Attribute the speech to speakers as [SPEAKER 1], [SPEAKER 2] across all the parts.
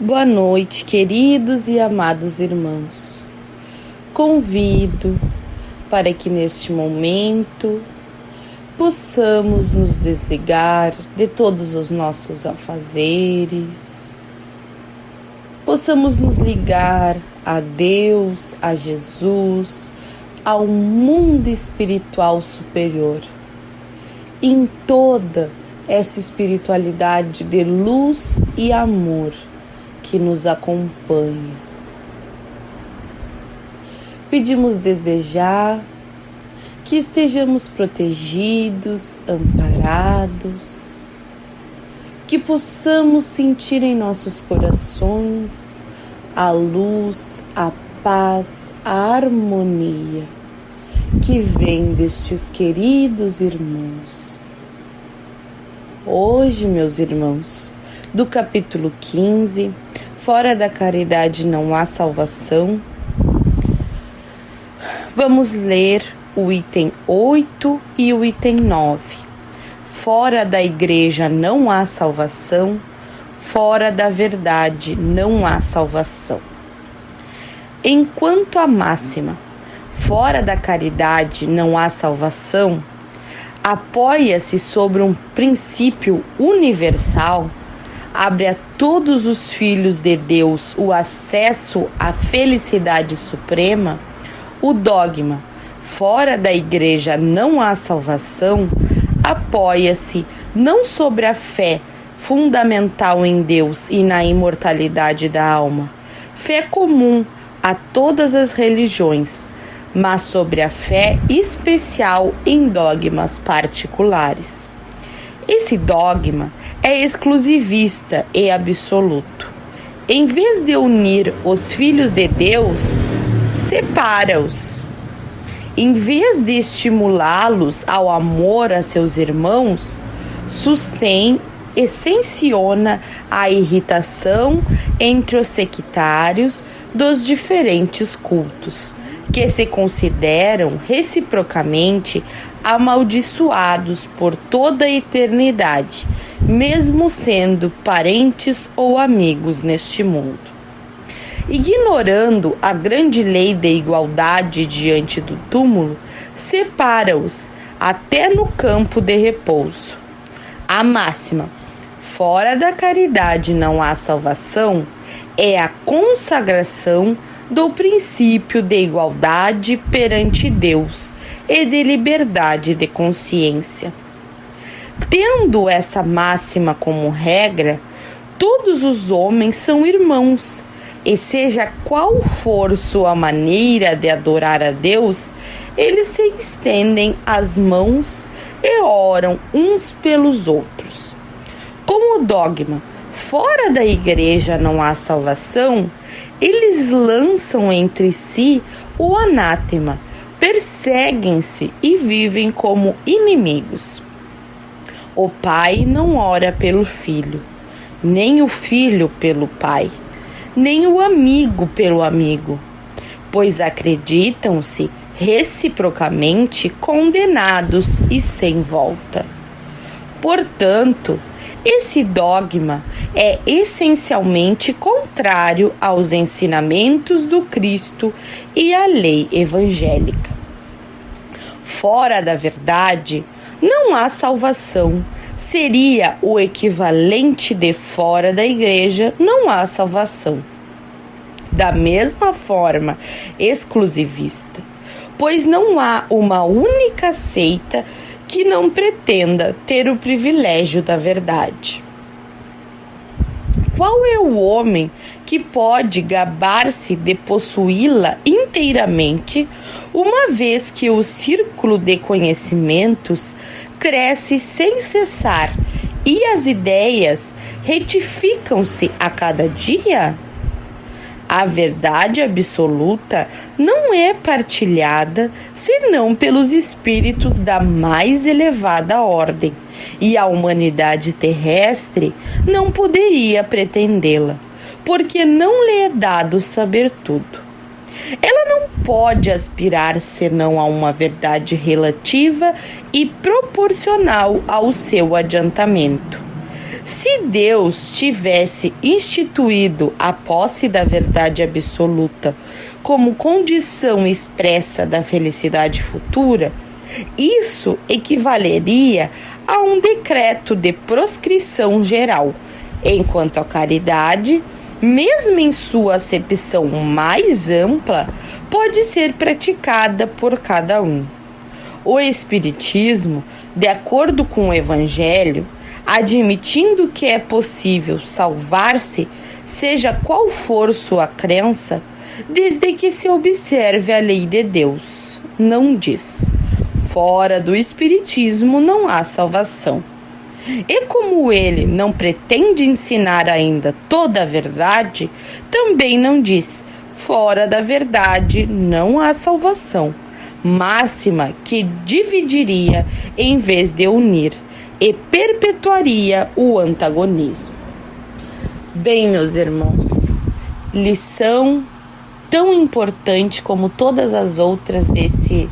[SPEAKER 1] Boa noite, queridos e amados irmãos. Convido para que neste momento possamos nos desligar de todos os nossos afazeres, possamos nos ligar a Deus, a Jesus, ao mundo espiritual superior. Em toda essa espiritualidade de luz e amor que nos acompanha. Pedimos desejar que estejamos protegidos, amparados, que possamos sentir em nossos corações a luz, a paz, a harmonia que vem destes queridos irmãos. Hoje, meus irmãos, do capítulo 15, Fora da caridade não há salvação. Vamos ler o item 8 e o item 9. Fora da igreja não há salvação, fora da verdade não há salvação. Enquanto a máxima, fora da caridade não há salvação, apoia-se sobre um princípio universal abre a todos os filhos de Deus o acesso à felicidade suprema, o dogma fora da igreja não há salvação apoia-se não sobre a fé fundamental em Deus e na imortalidade da alma, fé comum a todas as religiões, mas sobre a fé especial em dogmas particulares. Esse dogma é exclusivista e absoluto. Em vez de unir os filhos de Deus, separa-os. Em vez de estimulá-los ao amor a seus irmãos, sustém e sanciona a irritação entre os sectários dos diferentes cultos, que se consideram reciprocamente amaldiçoados por toda a eternidade, mesmo sendo parentes ou amigos neste mundo. Ignorando a grande lei da igualdade diante do túmulo, separa-os até no campo de repouso. A máxima: fora da caridade não há salvação, é a consagração do princípio de igualdade perante Deus e de liberdade de consciência. Tendo essa máxima como regra, todos os homens são irmãos, e seja qual for sua maneira de adorar a Deus, eles se estendem as mãos e oram uns pelos outros. Como dogma fora da igreja não há salvação, eles lançam entre si o anátema perseguem-se e vivem como inimigos. O pai não ora pelo filho, nem o filho pelo pai, nem o amigo pelo amigo, pois acreditam-se reciprocamente condenados e sem volta. Portanto, esse dogma é essencialmente contrário aos ensinamentos do Cristo e à lei evangélica fora da verdade, não há salvação. Seria o equivalente de fora da igreja, não há salvação. Da mesma forma, exclusivista, pois não há uma única seita que não pretenda ter o privilégio da verdade. Qual é o homem que pode gabar-se de possuí-la inteiramente, uma vez que o círculo de conhecimentos cresce sem cessar e as ideias retificam-se a cada dia? A verdade absoluta não é partilhada senão pelos espíritos da mais elevada ordem e a humanidade terrestre não poderia pretendê-la, porque não lhe é dado saber tudo. Ela não pode aspirar senão a uma verdade relativa e proporcional ao seu adiantamento. Se Deus tivesse instituído a posse da verdade absoluta como condição expressa da felicidade futura, isso equivaleria a um decreto de proscrição geral, enquanto a caridade, mesmo em sua acepção mais ampla, pode ser praticada por cada um. O Espiritismo, de acordo com o Evangelho, admitindo que é possível salvar-se, seja qual for sua crença, desde que se observe a lei de Deus. Não diz: fora do Espiritismo não há salvação. E como ele não pretende ensinar ainda toda a verdade, também não diz: fora da verdade não há salvação. Máxima que dividiria em vez de unir e perpetuaria o antagonismo. Bem, meus irmãos, lição tão importante como todas as outras desse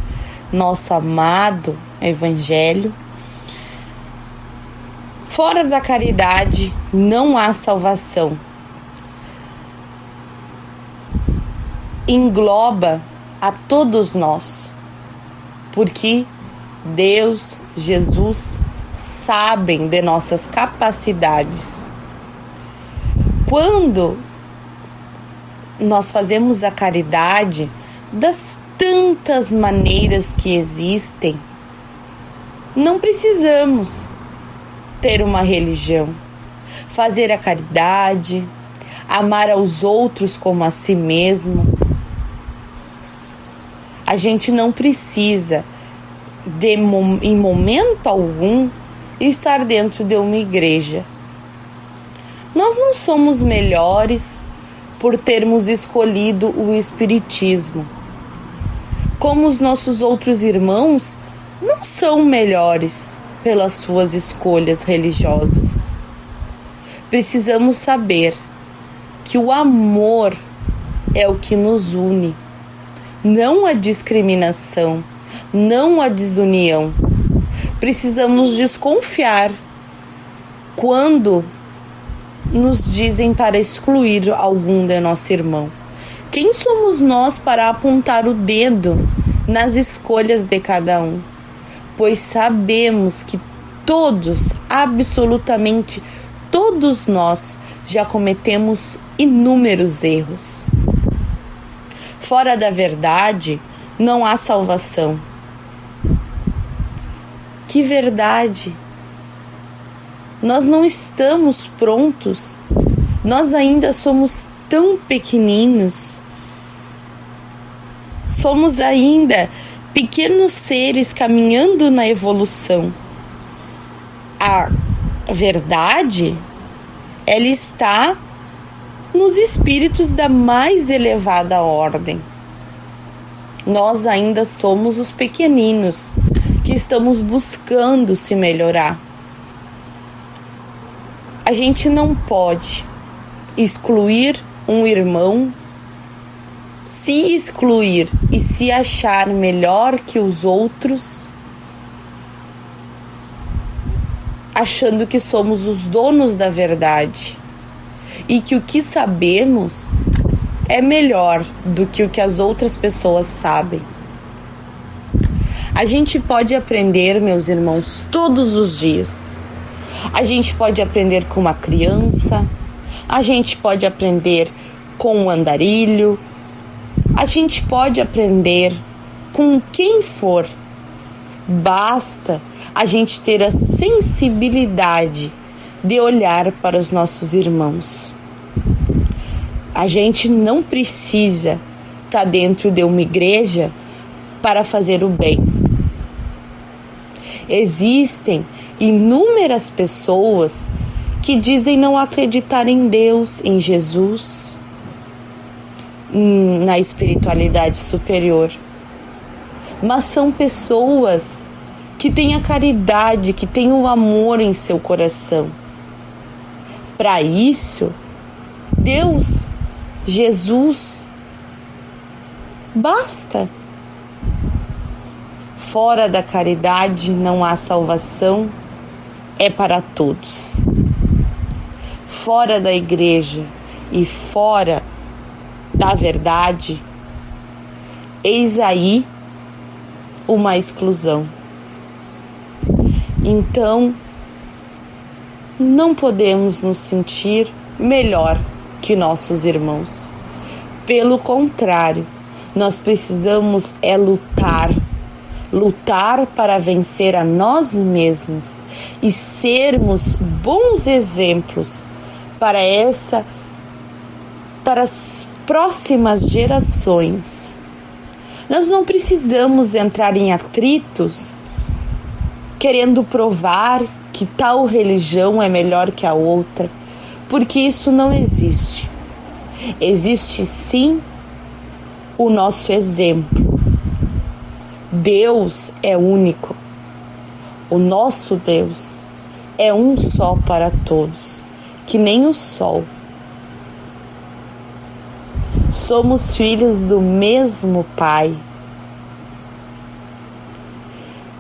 [SPEAKER 1] nosso amado Evangelho. Fora da caridade não há salvação. Engloba a todos nós, porque Deus, Jesus sabem de nossas capacidades. Quando nós fazemos a caridade das tantas maneiras que existem. Não precisamos ter uma religião. Fazer a caridade, amar aos outros como a si mesmo. A gente não precisa, de, em momento algum, estar dentro de uma igreja. Nós não somos melhores por termos escolhido o Espiritismo. Como os nossos outros irmãos não são melhores pelas suas escolhas religiosas. Precisamos saber que o amor é o que nos une, não a discriminação, não a desunião. Precisamos desconfiar quando nos dizem para excluir algum de nosso irmão? Quem somos nós para apontar o dedo nas escolhas de cada um? Pois sabemos que todos, absolutamente todos nós, já cometemos inúmeros erros. Fora da verdade, não há salvação. Que verdade! Nós não estamos prontos. Nós ainda somos tão pequeninos. Somos ainda pequenos seres caminhando na evolução. A verdade, ela está nos espíritos da mais elevada ordem. Nós ainda somos os pequeninos que estamos buscando se melhorar a gente não pode excluir um irmão, se excluir e se achar melhor que os outros, achando que somos os donos da verdade e que o que sabemos é melhor do que o que as outras pessoas sabem. A gente pode aprender, meus irmãos, todos os dias. A gente pode aprender com uma criança, a gente pode aprender com um andarilho, a gente pode aprender com quem for. Basta a gente ter a sensibilidade de olhar para os nossos irmãos. A gente não precisa estar tá dentro de uma igreja para fazer o bem. Existem inúmeras pessoas que dizem não acreditar em Deus, em Jesus, na espiritualidade superior. Mas são pessoas que têm a caridade, que têm o amor em seu coração. Para isso, Deus, Jesus, basta. Fora da caridade não há salvação é para todos. fora da igreja e fora da verdade, eis aí uma exclusão. Então, não podemos nos sentir melhor que nossos irmãos. Pelo contrário, nós precisamos é lutar, lutar para vencer a nós mesmos e sermos bons exemplos para essa para próximas gerações. Nós não precisamos entrar em atritos querendo provar que tal religião é melhor que a outra, porque isso não existe. Existe sim o nosso exemplo. Deus é único. O nosso Deus é um só para todos, que nem o sol. Somos filhos do mesmo Pai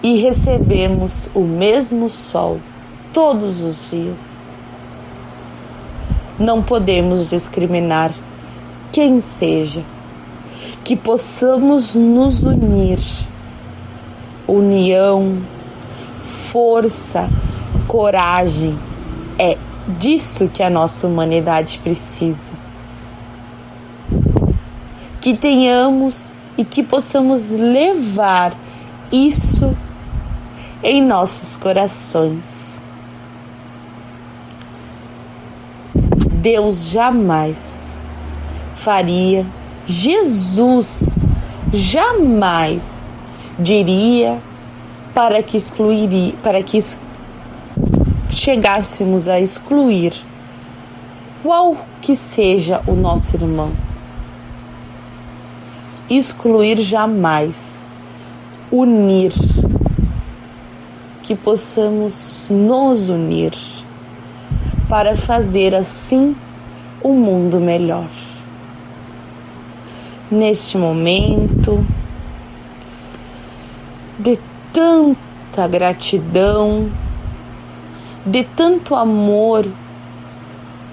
[SPEAKER 1] e recebemos o mesmo sol todos os dias. Não podemos discriminar quem seja, que possamos nos unir. União, força, coragem é disso que a nossa humanidade precisa. Que tenhamos e que possamos levar isso em nossos corações. Deus jamais faria, Jesus jamais diria para que excluiria, para que chegássemos a excluir qual que seja o nosso irmão. Excluir jamais, unir que possamos nos unir para fazer assim um mundo melhor. Neste momento de tanta gratidão, de tanto amor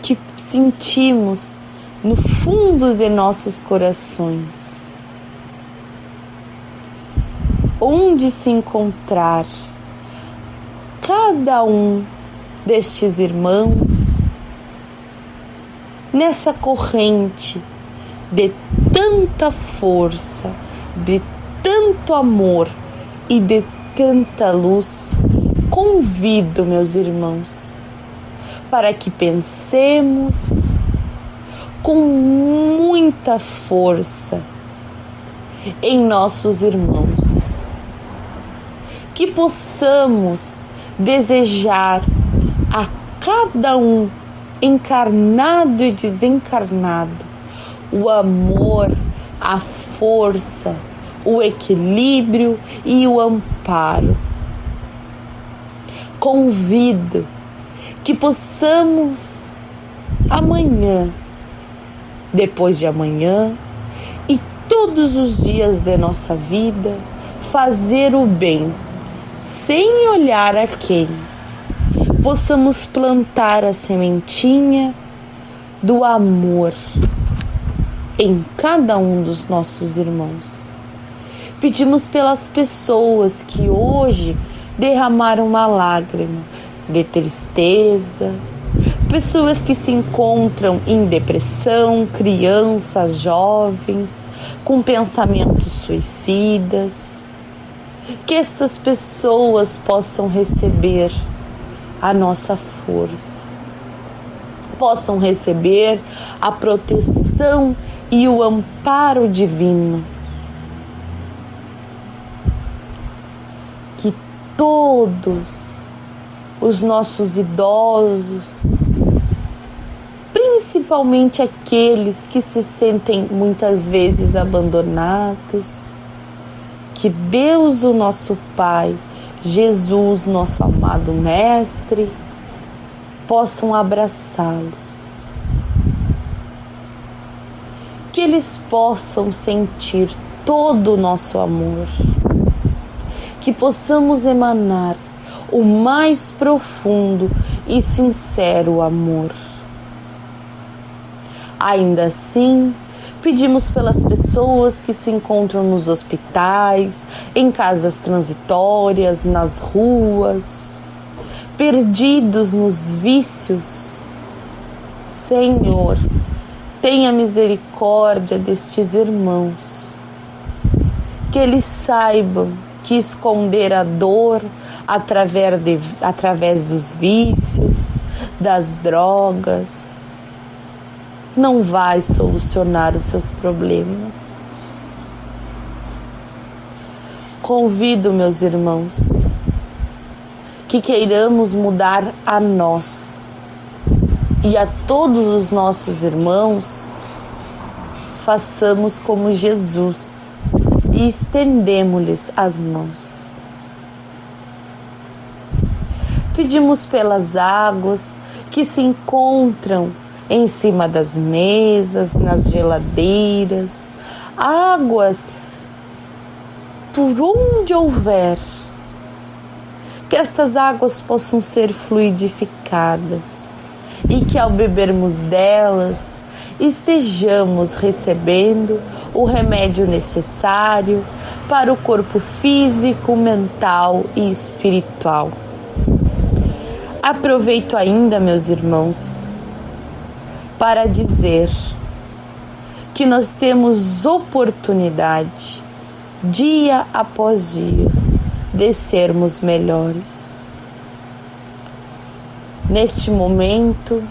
[SPEAKER 1] que sentimos no fundo de nossos corações. Onde se encontrar cada um destes irmãos nessa corrente de tanta força, de tanto amor e de tanta luz, convido meus irmãos para que pensemos com muita força em nossos irmãos, que possamos desejar a cada um, encarnado e desencarnado, o amor, a força, o equilíbrio e o amparo. Convido que possamos amanhã, depois de amanhã e todos os dias de nossa vida fazer o bem sem olhar a quem, possamos plantar a sementinha do amor em cada um dos nossos irmãos. Pedimos pelas pessoas que hoje derramaram uma lágrima de tristeza, pessoas que se encontram em depressão, crianças, jovens, com pensamentos suicidas que estas pessoas possam receber a nossa força, possam receber a proteção e o amparo divino. Que todos os nossos idosos, principalmente aqueles que se sentem muitas vezes abandonados, que Deus, o nosso Pai, Jesus, nosso amado Mestre, possam abraçá-los. Que eles possam sentir todo o nosso amor. Que possamos emanar o mais profundo e sincero amor. Ainda assim, pedimos pelas pessoas que se encontram nos hospitais, em casas transitórias, nas ruas, perdidos nos vícios. Senhor, tenha misericórdia destes irmãos, que eles saibam que esconder a dor através, de, através dos vícios, das drogas, não vai solucionar os seus problemas. Convido, meus irmãos, que queiramos mudar a nós e a todos os nossos irmãos, façamos como Jesus e estendemos-lhes as mãos. Pedimos pelas águas que se encontram em cima das mesas, nas geladeiras, águas por onde houver, que estas águas possam ser fluidificadas e que ao bebermos delas estejamos recebendo o remédio necessário para o corpo físico, mental e espiritual. Aproveito ainda, meus irmãos, para dizer que nós temos oportunidade, dia após dia, de sermos melhores. Neste momento,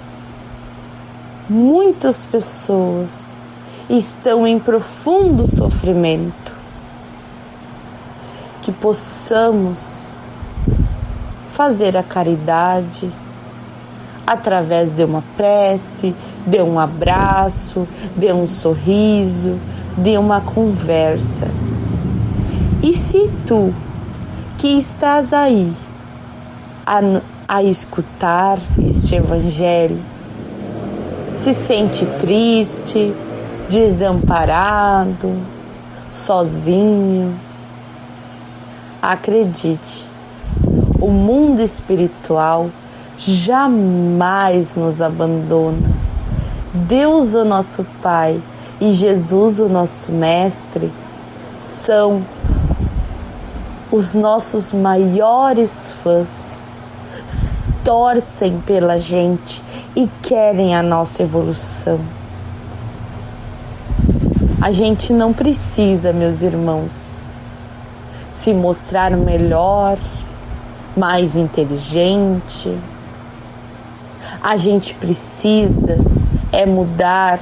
[SPEAKER 1] muitas pessoas estão em profundo sofrimento. Que possamos fazer a caridade através de uma prece, de um abraço, de um sorriso, de uma conversa. E se tu que estás aí a, a escutar este Evangelho se sente triste, desamparado, sozinho, acredite, o mundo espiritual jamais nos abandona. Deus, o nosso Pai, e Jesus, o nosso Mestre, são os nossos maiores fãs. Torcem pela gente e querem a nossa evolução. A gente não precisa, meus irmãos, se mostrar melhor, mais inteligente a gente precisa é mudar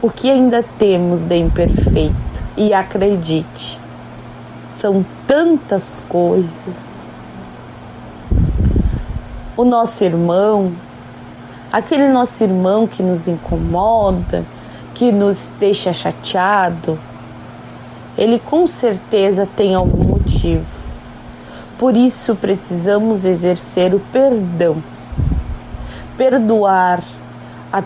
[SPEAKER 1] o que ainda temos de imperfeito. E acredite, são tantas coisas. O nosso irmão, aquele nosso irmão que nos incomoda, que nos deixa chateado, ele com certeza tem algum motivo. Por isso precisamos exercer o perdão perdoar a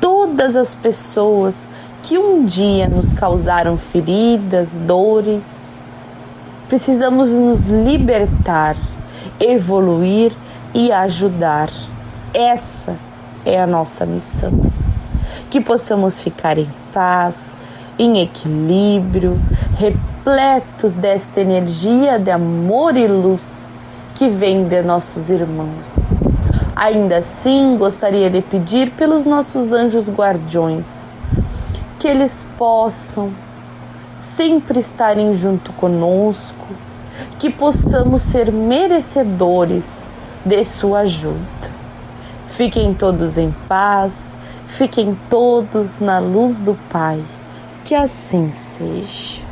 [SPEAKER 1] todas as pessoas que um dia nos causaram feridas, dores. Precisamos nos libertar, evoluir e ajudar. Essa é a nossa missão. Que possamos ficar em paz, em equilíbrio, repletos desta energia de amor e luz que vem de nossos irmãos. Ainda assim, gostaria de pedir pelos nossos anjos guardiões que eles possam sempre estarem junto conosco, que possamos ser merecedores de sua ajuda. Fiquem todos em paz, fiquem todos na luz do Pai. Que assim seja.